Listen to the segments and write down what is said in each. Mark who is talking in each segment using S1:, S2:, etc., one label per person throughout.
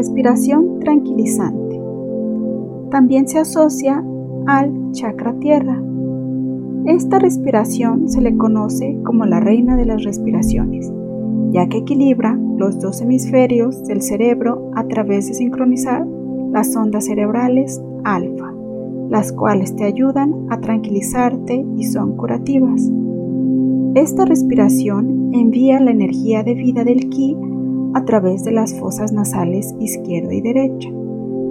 S1: respiración tranquilizante. También se asocia al chakra tierra. Esta respiración se le conoce como la reina de las respiraciones, ya que equilibra los dos hemisferios del cerebro a través de sincronizar las ondas cerebrales alfa, las cuales te ayudan a tranquilizarte y son curativas. Esta respiración envía la energía de vida del ki a través de las fosas nasales izquierda y derecha.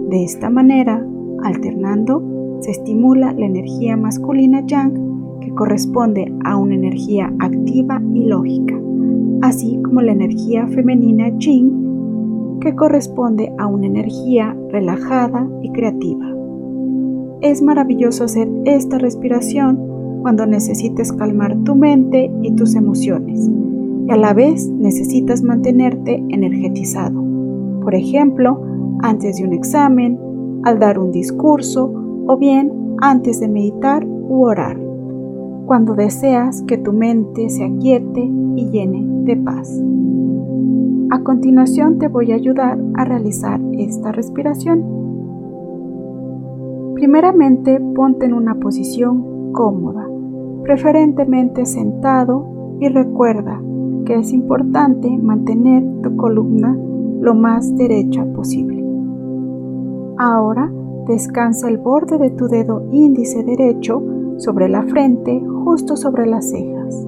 S1: De esta manera, alternando, se estimula la energía masculina yang que corresponde a una energía activa y lógica, así como la energía femenina yin que corresponde a una energía relajada y creativa. Es maravilloso hacer esta respiración cuando necesites calmar tu mente y tus emociones y a la vez necesitas mantenerte energetizado. Por ejemplo, antes de un examen, al dar un discurso o bien antes de meditar u orar, cuando deseas que tu mente se aquiete y llene de paz. A continuación te voy a ayudar a realizar esta respiración. Primeramente ponte en una posición cómoda, preferentemente sentado y recuerda es importante mantener tu columna lo más derecha posible. Ahora descansa el borde de tu dedo índice derecho sobre la frente justo sobre las cejas.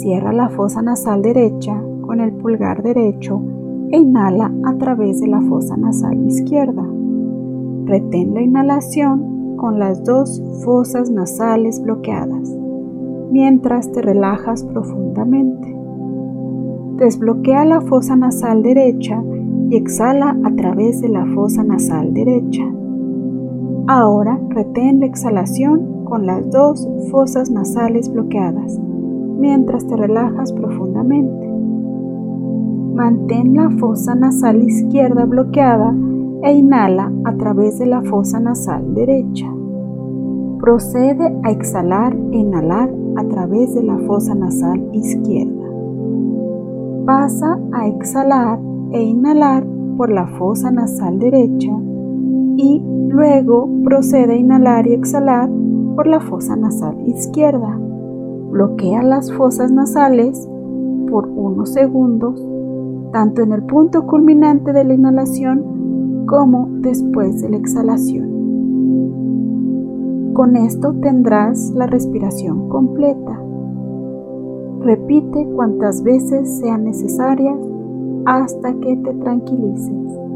S1: Cierra la fosa nasal derecha con el pulgar derecho e inhala a través de la fosa nasal izquierda. Retén la inhalación con las dos fosas nasales bloqueadas mientras te relajas profundamente. Desbloquea la fosa nasal derecha y exhala a través de la fosa nasal derecha. Ahora retén la exhalación con las dos fosas nasales bloqueadas mientras te relajas profundamente. Mantén la fosa nasal izquierda bloqueada e inhala a través de la fosa nasal derecha. Procede a exhalar e inhalar a través de la fosa nasal izquierda. Pasa a exhalar e inhalar por la fosa nasal derecha y luego procede a inhalar y exhalar por la fosa nasal izquierda. Bloquea las fosas nasales por unos segundos, tanto en el punto culminante de la inhalación como después de la exhalación. Con esto tendrás la respiración completa. Repite cuantas veces sean necesarias hasta que te tranquilices.